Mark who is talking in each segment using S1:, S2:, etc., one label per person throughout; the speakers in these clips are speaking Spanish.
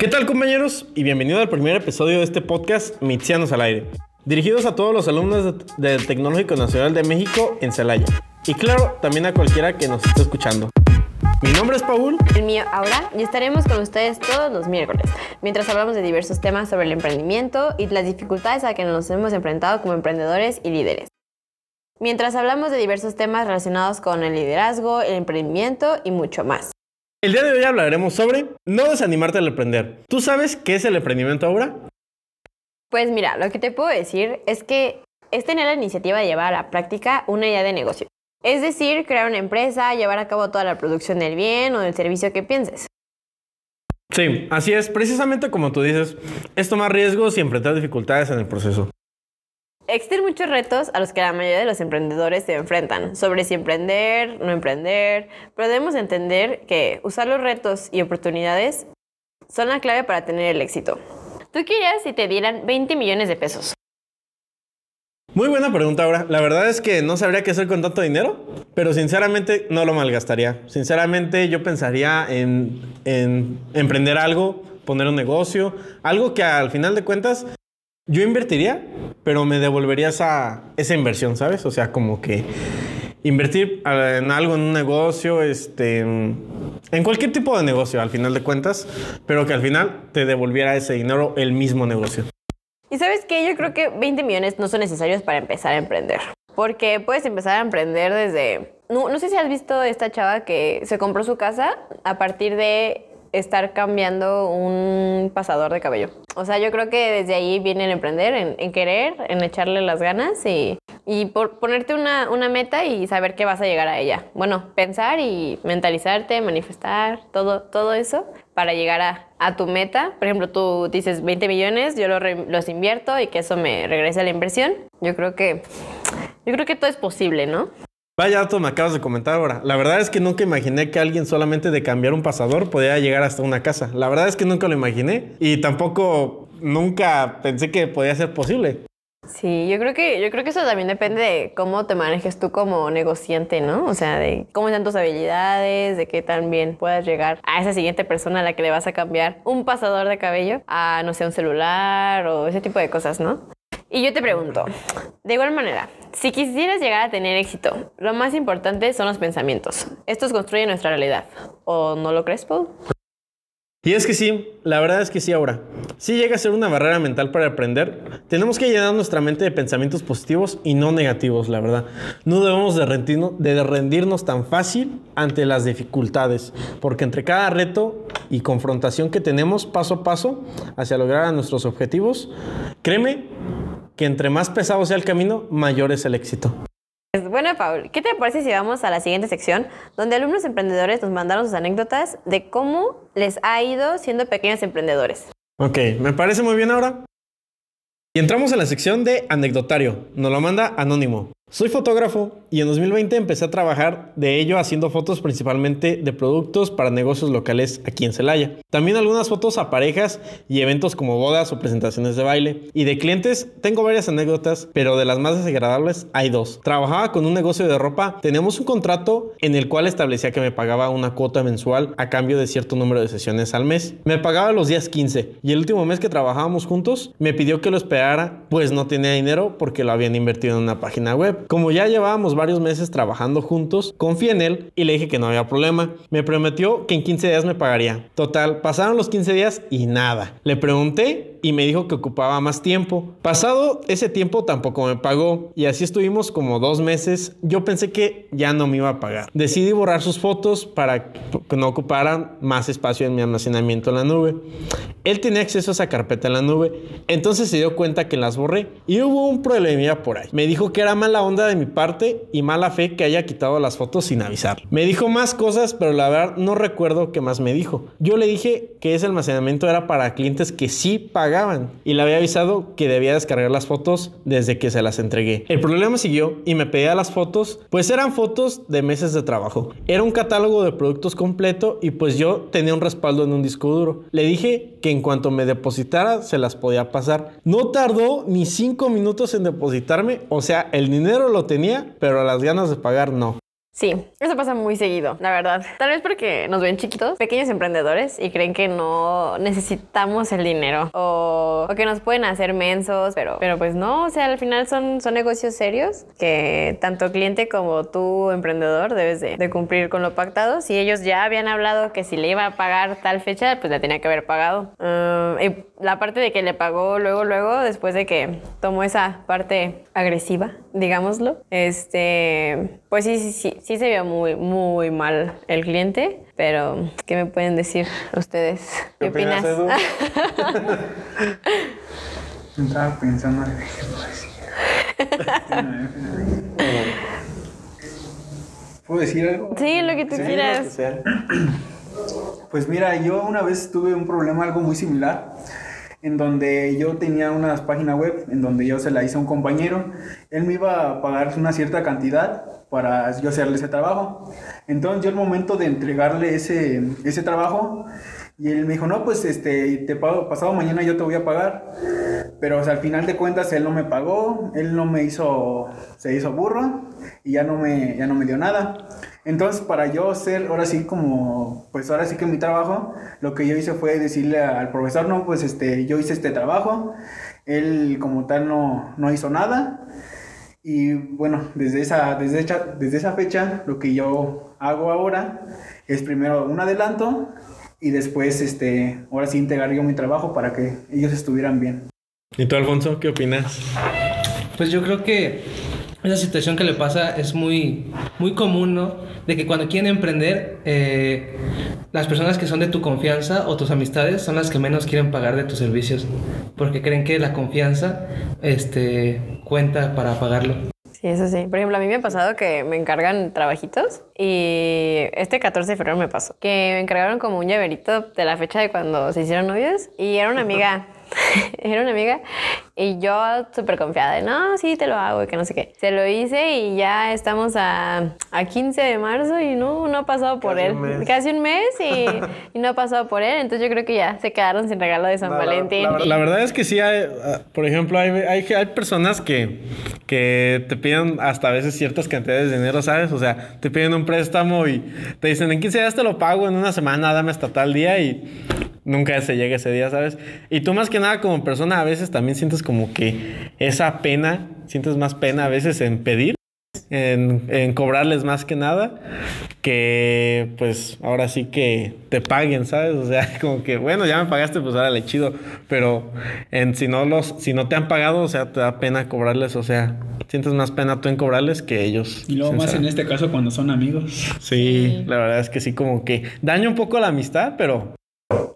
S1: ¿Qué tal compañeros? Y bienvenido al primer episodio de este podcast Mitsianos al Aire, dirigidos a todos los alumnos del Tecnológico Nacional de México en Celaya. Y claro, también a cualquiera que nos esté escuchando. Mi nombre es Paul.
S2: El mío, Aura, y estaremos con ustedes todos los miércoles, mientras hablamos de diversos temas sobre el emprendimiento y las dificultades a que nos hemos enfrentado como emprendedores y líderes. Mientras hablamos de diversos temas relacionados con el liderazgo, el emprendimiento y mucho más.
S1: El día de hoy hablaremos sobre no desanimarte al emprender. ¿Tú sabes qué es el emprendimiento ahora?
S2: Pues mira, lo que te puedo decir es que es tener la iniciativa de llevar a la práctica una idea de negocio. Es decir, crear una empresa, llevar a cabo toda la producción del bien o del servicio que pienses.
S1: Sí, así es, precisamente como tú dices, es tomar riesgos y enfrentar dificultades en el proceso.
S2: Existen muchos retos a los que la mayoría de los emprendedores se enfrentan, sobre si emprender, no emprender, pero debemos entender que usar los retos y oportunidades son la clave para tener el éxito. ¿Tú querías si te dieran 20 millones de pesos?
S1: Muy buena pregunta ahora. La verdad es que no sabría qué hacer con tanto dinero, pero sinceramente no lo malgastaría. Sinceramente yo pensaría en, en emprender algo, poner un negocio, algo que al final de cuentas yo invertiría, pero me devolvería esa, esa inversión, ¿sabes? O sea, como que invertir en algo, en un negocio, este, en cualquier tipo de negocio, al final de cuentas, pero que al final te devolviera ese dinero el mismo negocio.
S2: Y sabes qué, yo creo que 20 millones no son necesarios para empezar a emprender. Porque puedes empezar a emprender desde... No, no sé si has visto esta chava que se compró su casa a partir de estar cambiando un pasador de cabello. O sea, yo creo que desde ahí viene el emprender, en, querer, en echarle las ganas y, y por ponerte una, una, meta y saber que vas a llegar a ella. Bueno, pensar y mentalizarte, manifestar, todo, todo eso para llegar a, a tu meta. Por ejemplo, tú dices 20 millones, yo los invierto y que eso me regrese a la inversión. Yo creo que, yo creo que todo es posible, ¿no?
S1: Vaya dato me acabas de comentar ahora. La verdad es que nunca imaginé que alguien solamente de cambiar un pasador podía llegar hasta una casa. La verdad es que nunca lo imaginé y tampoco nunca pensé que podía ser posible.
S2: Sí, yo creo que yo creo que eso también depende de cómo te manejes tú como negociante, ¿no? O sea, de cómo están tus habilidades, de qué tan bien puedas llegar a esa siguiente persona a la que le vas a cambiar un pasador de cabello a no sé, un celular o ese tipo de cosas, ¿no? Y yo te pregunto, de igual manera, si quisieras llegar a tener éxito, lo más importante son los pensamientos. Estos construyen nuestra realidad. ¿O no lo crees, Paul?
S1: Y es que sí, la verdad es que sí ahora. Si llega a ser una barrera mental para aprender, tenemos que llenar nuestra mente de pensamientos positivos y no negativos, la verdad. No debemos de rendirnos, de rendirnos tan fácil ante las dificultades, porque entre cada reto y confrontación que tenemos paso a paso hacia lograr nuestros objetivos, créeme que entre más pesado sea el camino, mayor es el éxito.
S2: Bueno, Paul, ¿qué te parece si vamos a la siguiente sección, donde alumnos emprendedores nos mandaron sus anécdotas de cómo les ha ido siendo pequeños emprendedores?
S1: Ok, me parece muy bien ahora. Y entramos en la sección de anecdotario. Nos lo manda Anónimo. Soy fotógrafo y en 2020 empecé a trabajar de ello haciendo fotos principalmente de productos para negocios locales aquí en Celaya. También algunas fotos a parejas y eventos como bodas o presentaciones de baile. Y de clientes tengo varias anécdotas, pero de las más desagradables hay dos. Trabajaba con un negocio de ropa, teníamos un contrato en el cual establecía que me pagaba una cuota mensual a cambio de cierto número de sesiones al mes. Me pagaba los días 15 y el último mes que trabajábamos juntos me pidió que lo esperara, pues no tenía dinero porque lo habían invertido en una página web. Como ya llevábamos varios meses trabajando juntos, confié en él y le dije que no había problema. Me prometió que en 15 días me pagaría. Total, pasaron los 15 días y nada. Le pregunté y me dijo que ocupaba más tiempo. Pasado ese tiempo tampoco me pagó y así estuvimos como dos meses. Yo pensé que ya no me iba a pagar. Decidí borrar sus fotos para que no ocuparan más espacio en mi almacenamiento en la nube. Él tenía acceso a esa carpeta en la nube, entonces se dio cuenta que las borré y hubo un problemilla por ahí. Me dijo que era mala onda de mi parte y mala fe que haya quitado las fotos sin avisar. Me dijo más cosas, pero la verdad no recuerdo qué más me dijo. Yo le dije que ese almacenamiento era para clientes que sí pagaban y le había avisado que debía descargar las fotos desde que se las entregué. El problema siguió y me pedía las fotos, pues eran fotos de meses de trabajo. Era un catálogo de productos completo y pues yo tenía un respaldo en un disco duro. Le dije que en cuanto me depositara se las podía pasar. No tardó ni cinco minutos en depositarme, o sea, el dinero lo tenía, pero las ganas de pagar no.
S2: Sí, eso pasa muy seguido, la verdad. Tal vez porque nos ven chiquitos, pequeños emprendedores y creen que no necesitamos el dinero o, que nos pueden hacer mensos, pero, pero pues no, o sea, al final son, son negocios serios que tanto cliente como tú, emprendedor, debes de, de cumplir con lo pactado. Si ellos ya habían hablado que si le iba a pagar tal fecha, pues la tenía que haber pagado. Ah, y la parte de que le pagó luego, luego, después de que tomó esa parte agresiva, digámoslo, este, pues sí, sí, sí, sí se vio muy, muy mal el cliente, pero ¿qué me pueden decir ustedes? ¿Qué,
S1: ¿Qué opinas, Edu?
S3: Estaba pensando en qué puedo decir. ¿Puedo decir algo?
S2: Sí, lo que tú
S1: Sí,
S2: quieras.
S3: Pues mira, yo una vez tuve un problema algo muy similar, en donde yo tenía una página web, en donde yo se la hice a un compañero, él me iba a pagar una cierta cantidad para yo hacerle ese trabajo. Entonces yo al momento de entregarle ese, ese trabajo, y él me dijo, no, pues este, te pago, pasado mañana yo te voy a pagar. Pero o al final de cuentas él no me pagó, él no me hizo, se hizo burro y ya no me, ya no me dio nada. Entonces para yo hacer ahora sí como, pues ahora sí que mi trabajo, lo que yo hice fue decirle al profesor, no, pues este, yo hice este trabajo, él como tal no, no hizo nada. Y bueno, desde esa, desde, esa, desde esa fecha lo que yo hago ahora es primero un adelanto y después este, ahora sí integrar yo mi trabajo para que ellos estuvieran bien.
S1: ¿Y tú, Alfonso, qué opinas?
S4: Pues yo creo que esa situación que le pasa es muy, muy común, ¿no? De que cuando quieren emprender, eh, las personas que son de tu confianza o tus amistades son las que menos quieren pagar de tus servicios, porque creen que la confianza este, cuenta para pagarlo.
S2: Sí, eso sí. Por ejemplo, a mí me ha pasado que me encargan trabajitos y este 14 de febrero me pasó que me encargaron como un llaverito de la fecha de cuando se hicieron novios y era una amiga. era una amiga y yo súper confiada de no, sí, te lo hago y que no sé qué. Se lo hice y ya estamos a, a 15 de marzo y no, no ha pasado por
S1: Casi
S2: él.
S1: un.
S2: Casi un mes y, y no ha pasado por él. Entonces yo creo que ya se quedaron sin regalo de San
S1: La- la-
S2: Valentín.
S1: La, la verdad es que sí, hay, ah, por ejemplo, hay, hay, hay personas que, que te piden hasta a veces ciertas cantidades de dinero, ¿sabes? O sea, te piden un préstamo y te dicen, en 15 días te lo pago, en una semana dame hasta tal día y nunca se llega ese día, ¿sabes? Y tú más que nada como persona a veces también sientes como que esa pena, sientes más pena a veces en pedir. En, en cobrarles más que nada que pues ahora sí que te paguen, ¿sabes? O sea, como que bueno, ya me pagaste, pues ahora le chido, pero en, si no los si no te han pagado, o sea, te da pena cobrarles, o sea, sientes más pena tú en cobrarles que ellos.
S3: Y luego más en este caso cuando son amigos.
S1: Sí, la verdad es que sí como que daña un poco la amistad, pero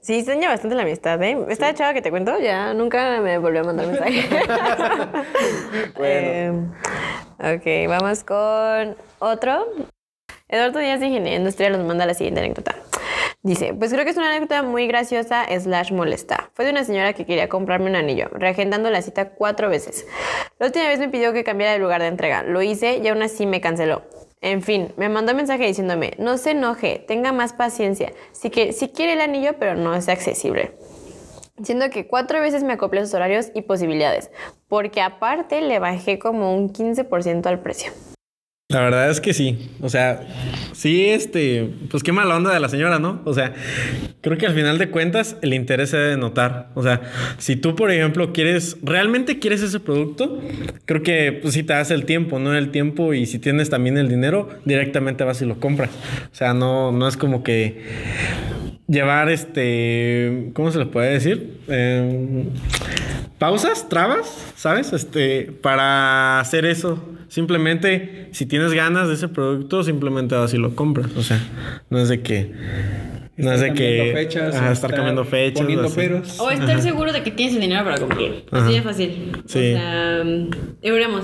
S2: Sí, se daña bastante la amistad, ¿eh? Esta chava que te cuento ya nunca me volvió a mandar mensaje. Eh, ok, vamos con otro. Eduardo Díaz de Ingeniería Industrial nos manda la siguiente anécdota. Dice, pues creo que es una anécdota muy graciosa slash molesta. Fue de una señora que quería comprarme un anillo, reagendando la cita cuatro veces. La última vez me pidió que cambiara de lugar de entrega. Lo hice y aún así me canceló. En fin, me mandó mensaje diciéndome, no se enoje, tenga más paciencia. Sí que si quiere el anillo, pero no es accesible. Siendo que cuatro veces me acoplé sus horarios y posibilidades, porque aparte le bajé como un 15% al precio.
S1: La verdad es que sí. O sea, sí, este, pues qué mala onda de la señora, ¿no? O sea, creo que al final de cuentas el interés se debe notar. O sea, si tú, por ejemplo, quieres, realmente quieres ese producto, creo que pues sí te das el tiempo, ¿no? El tiempo y si tienes también el dinero, directamente vas y lo compras. O sea, no, no es como que llevar este, ¿cómo se le puede decir? Eh, pausas, trabas, ¿sabes? Este, para hacer eso. Simplemente, si tienes ganas de ese producto, simplemente vas y lo compras. O sea, no es de que. No que.
S3: cambiando fechas,
S1: Ajá, estar cambiando fechas.
S3: Poniendo
S1: así.
S3: peros.
S5: O estar seguro de que tienes el dinero para cumplir.
S1: Ajá.
S5: Así de fácil.
S1: Sí.
S5: O sea,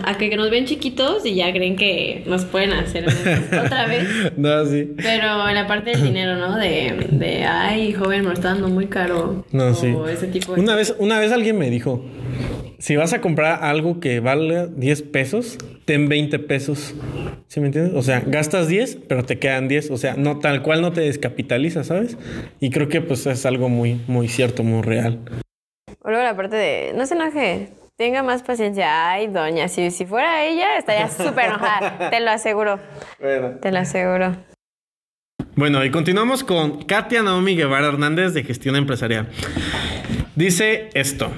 S5: a que nos ven chiquitos y ya creen que nos pueden hacer otra vez.
S1: No, sí.
S5: Pero en la parte del dinero, ¿no? De, de ay, joven, me lo está dando muy caro.
S1: No,
S5: o
S1: sí.
S5: ese tipo de
S1: Una vez, una vez alguien me dijo: si vas a comprar algo que vale 10 pesos, ten 20 pesos. ¿Sí me entiendes? O sea, gastas 10, pero te quedan 10. O sea, no tal cual no te descapitaliza, ¿sabes? Y creo que pues es algo muy, muy cierto, muy real.
S2: O luego la parte de, no se enoje, Tenga más paciencia. Ay, doña, si, si fuera ella, estaría súper enojada. Te lo aseguro. Te lo aseguro.
S1: Bueno, y continuamos con Katia Naomi Guevara Hernández de Gestión Empresarial. Dice esto.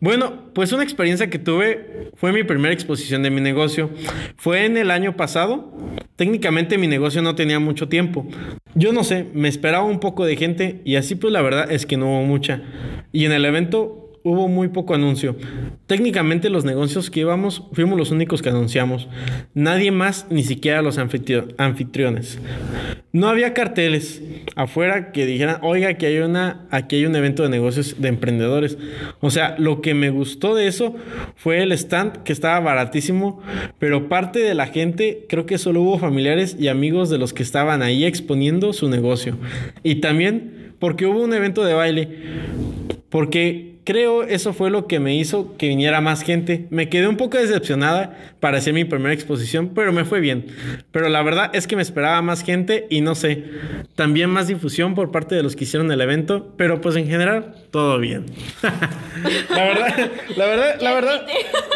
S1: Bueno, pues una experiencia que tuve fue mi primera exposición de mi negocio. Fue en el año pasado. Técnicamente mi negocio no tenía mucho tiempo. Yo no sé, me esperaba un poco de gente y así pues la verdad es que no hubo mucha. Y en el evento hubo muy poco anuncio. Técnicamente los negocios que íbamos fuimos los únicos que anunciamos. Nadie más, ni siquiera los anfitrio- anfitriones. No había carteles afuera que dijeran, oiga, aquí hay, una, aquí hay un evento de negocios de emprendedores. O sea, lo que me gustó de eso fue el stand que estaba baratísimo, pero parte de la gente, creo que solo hubo familiares y amigos de los que estaban ahí exponiendo su negocio. Y también porque hubo un evento de baile. Porque creo eso fue lo que me hizo que viniera más gente. Me quedé un poco decepcionada para hacer mi primera exposición, pero me fue bien. Pero la verdad es que me esperaba más gente y no sé, también más difusión por parte de los que hicieron el evento, pero pues en general todo bien. la verdad, la verdad, la verdad,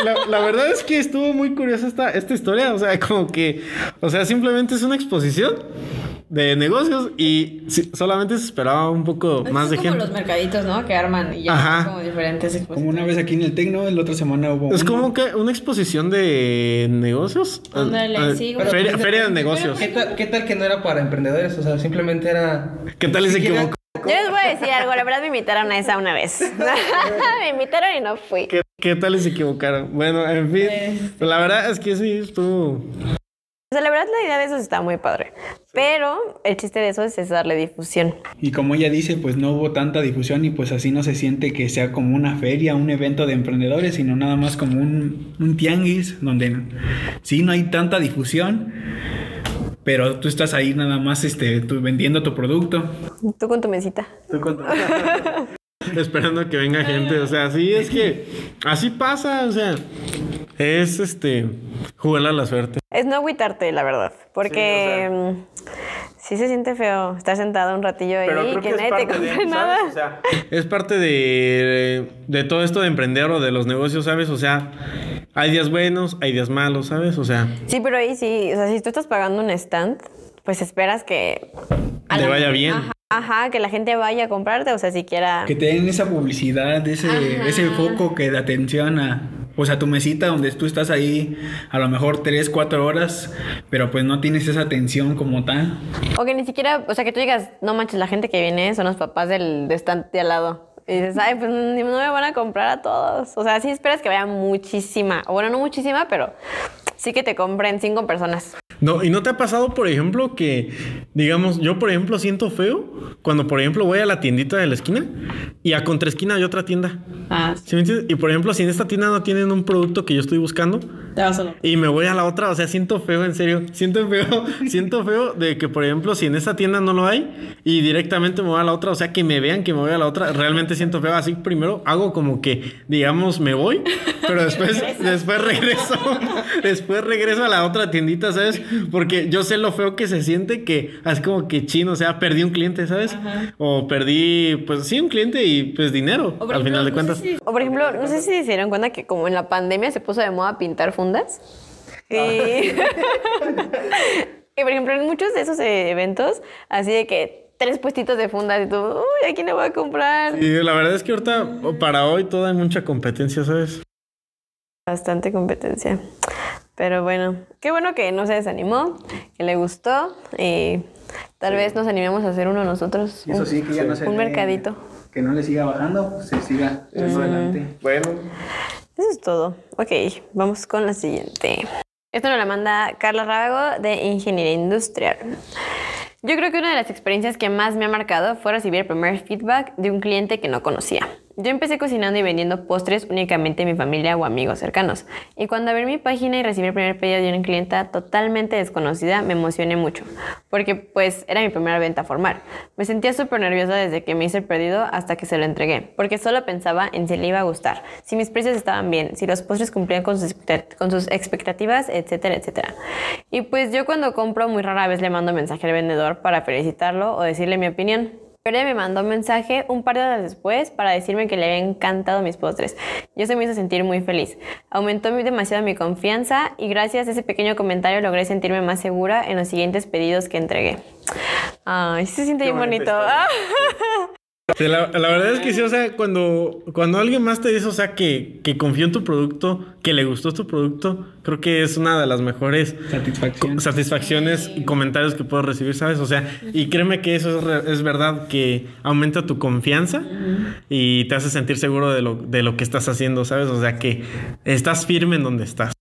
S1: la, la verdad es que estuvo muy curiosa esta, esta historia, o sea, como que, o sea, simplemente es una exposición de negocios y sí, solamente se esperaba un poco más de
S5: es como
S1: gente.
S5: los mercaditos, ¿no? Que arman y ya
S1: Ajá.
S5: como diferentes
S3: Como una vez aquí en el Tecno, la otra semana hubo.
S1: Es
S3: uno.
S1: como que una exposición de negocios.
S5: Ándale,
S1: Ah,
S5: sí,
S1: feria,
S5: güey.
S4: Pero-
S1: feria de negocios.
S4: ¿Qué tal, ¿Qué tal que no era para emprendedores? O sea, simplemente era...
S1: ¿Qué tal y se
S4: siquiera-
S1: equivocó?
S2: Yo les voy a decir algo, la verdad me invitaron a esa una vez. me invitaron y no fui.
S1: ¿Qué, qué tal se equivocaron? Bueno, en fin.
S5: Este.
S1: La verdad es que sí, estuvo.
S2: O sea, la verdad la idea de eso está muy padre. Pero el chiste de eso es, es darle difusión.
S3: Y como ella dice, pues no hubo tanta difusión y pues así no se siente que sea como una feria, un evento de emprendedores, sino nada más como un, un tianguis donde sí no hay tanta difusión, pero tú estás ahí nada más este, tú vendiendo tu producto.
S2: Tú con tu mesita.
S3: Tú con tu-
S1: Esperando que venga gente. O sea, sí, es que así pasa. O sea, es este. Jugar a la suerte.
S2: Es no agüitarte, la verdad. Porque mm, sí, se siente feo estar sentado un ratillo ahí y que, nadie te compre nada.
S1: es parte de, de todo esto de emprender o de los negocios, ¿sabes? O sea, hay días buenos, hay días malos, ¿sabes? O sea,
S2: Sí, pero ahí sí, o sea, si tú estás pagando un stand, pues esperas que...
S1: te vaya bien.
S2: Ajá, ajá, que la gente vaya a comprarte, o sea, siquiera...
S3: Que te den esa publicidad, ese, ese foco que de atención a, pues a tu mesita donde tú estás ahí a lo mejor 3, 4 horas, pero pues no tienes esa atención como tal.
S2: O que ni siquiera, o sea, que tú digas, no manches, la gente que viene son los papás del de stand de al lado. Y dices, ay, pues no me van a comprar a todos. O sea, sí esperas que vaya muchísima. O bueno, no muchísima, pero sí que te compren cinco personas.
S1: No, ¿y no te ha pasado, por ejemplo, que, digamos, yo, por ejemplo, siento feo cuando, por ejemplo, voy a la tiendita de la esquina y a contraesquina hay otra tienda?
S5: Ah,
S1: ¿Sí me entiendes? Y, por ejemplo, si en esta tienda no tienen un producto que yo estoy buscando
S5: te vas solo.
S1: y me voy a la otra, o sea, siento feo, en serio. Siento feo, siento feo de que, por ejemplo, si en esta tienda no lo hay y directamente me voy a la otra, o sea, que me vean que me voy a la otra, realmente siento feo. Así primero hago como que, digamos, me voy, pero después, después regreso, después regreso a la otra tiendita, ¿sabes? Porque yo sé lo feo que se siente que es como que chino, o sea, perdí un cliente, ¿sabes? O perdí, pues sí, un cliente y pues dinero, al
S5: ejemplo,
S1: final de
S5: no
S1: cuentas.
S5: sé si-
S2: O por ejemplo, no sé si se dieron cuenta que como en la pandemia se puso de moda pintar fundas. Y, y por ejemplo, en muchos de esos eventos, así de que tres puestitos de fundas y tú, uy, ¿a quién le voy a comprar?
S1: Y la verdad es que ahorita, para hoy, toda hay mucha competencia, ¿sabes?
S2: Bastante competencia. Pero bueno, qué bueno que no se desanimó, que le gustó y tal vez nos animemos a hacer uno nosotros.
S3: Eso sí, que ya no se
S2: un mercadito.
S3: Que no le siga bajando, se siga adelante.
S1: Bueno.
S2: Eso es todo. Ok, vamos con la siguiente. Esto nos la manda Carla Rábago de Ingeniería Industrial. Yo creo que una de las experiencias que más me ha marcado fue recibir el primer feedback de un cliente que no conocía. Yo empecé cocinando y vendiendo postres únicamente a mi familia o amigos cercanos. Y cuando abrí mi página y recibí el primer pedido de una clienta totalmente desconocida, me emocioné mucho. Porque pues era mi primera venta formal. Me sentía súper nerviosa desde que me hice el pedido hasta que se lo entregué. Porque solo pensaba en si le iba a gustar, si mis precios estaban bien, si los postres cumplían con sus, con sus expectativas, etcétera, etcétera. Y pues yo cuando compro muy rara vez le mando mensaje al vendedor para felicitarlo o decirle mi opinión. Ella me mandó un mensaje un par de horas después para decirme que le habían encantado mis postres. Y eso me hizo sentir muy feliz. Aumentó demasiado mi confianza y gracias a ese pequeño comentario logré sentirme más segura en los siguientes pedidos que entregué. Ay, se siente
S3: Qué
S2: bien bonito.
S1: la, la verdad es que sí, o sea, cuando, cuando alguien más te dice, o sea, que, que confió en tu producto, que le gustó tu producto, creo que es una de las mejores satisfacciones y comentarios que puedo recibir, ¿sabes? O sea, y créeme que eso es, es verdad, que aumenta tu confianza y te hace sentir seguro de lo, de lo que estás haciendo, ¿sabes? O sea, que estás firme en donde estás.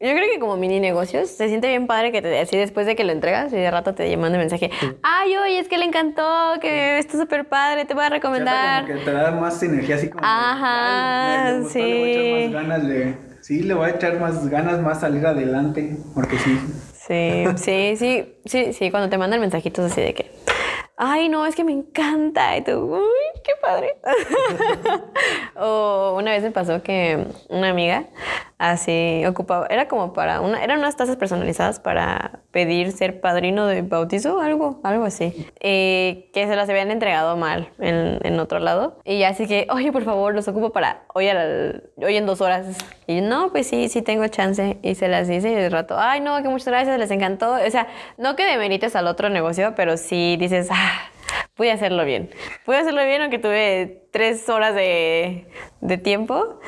S2: Yo creo que como mini negocios se siente bien padre que te así después de que lo entregas y de rato te manda mensaje. Ay, oye, es que le encantó, que está súper padre, te voy a recomendar.
S3: Como que te da más energía así como.
S2: Ajá,
S3: "Ay, me- me gustó, Le voy a echar
S2: sí.
S3: más ganas de. Sí, le voy a echar más ganas, más salir adelante. Porque sí.
S2: Sí, sí, sí, sí, sí, cuando te mandan mensajitos así de que, ay, no, es que me encanta. Y tú, uy, qué padre. o una vez me pasó que una amiga así ocupaba, era como para una, eran unas tazas personalizadas para pedir ser padrino de bautizo, algo, algo así. Eh, que se las habían entregado mal en, en otro lado. Y así que, oye, por favor, los ocupo para hoy, al- hoy en dos horas. Y yo, no, pues sí, sí tengo chance. Y se las hice y de rato, ay, no, que muchas gracias, les encantó. O sea, no que demerites al otro negocio, pero sí dices, ah, pude hacerlo bien. Pude hacerlo bien aunque tuve tres horas de, de tiempo.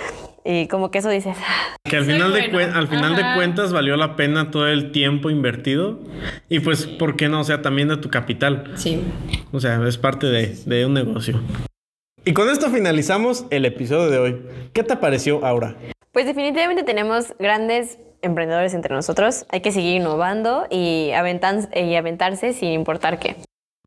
S2: Y como que eso dices, ah,
S1: Que al
S5: Soy
S1: final, de,
S5: bueno.
S1: al final de cuentas valió la pena todo el tiempo invertido. Y pues, ¿por qué no? O sea, también de tu capital.
S5: Sí.
S1: O sea, es parte de, de un negocio. Y con esto finalizamos el episodio de hoy. ¿Qué te pareció, Aura?
S2: Pues definitivamente tenemos grandes emprendedores entre nosotros. Hay que seguir innovando y, aventan- y aventarse sin importar qué.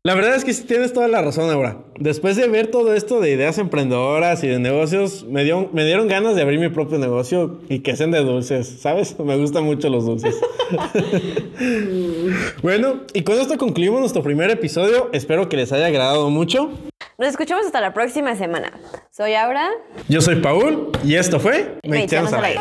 S1: La verdad es que sí tienes toda la razón, Aura. Después de ver todo esto de ideas emprendedoras y de negocios, me, dio, me dieron ganas de abrir mi propio negocio y que sean de dulces, ¿sabes? Me gustan mucho los dulces. bueno, y con esto concluimos nuestro primer episodio. Espero que les haya agradado mucho.
S2: Nos escuchamos hasta la próxima semana. Soy Aura.
S1: Yo soy Paul y esto fue al
S2: Aire.
S1: Aire.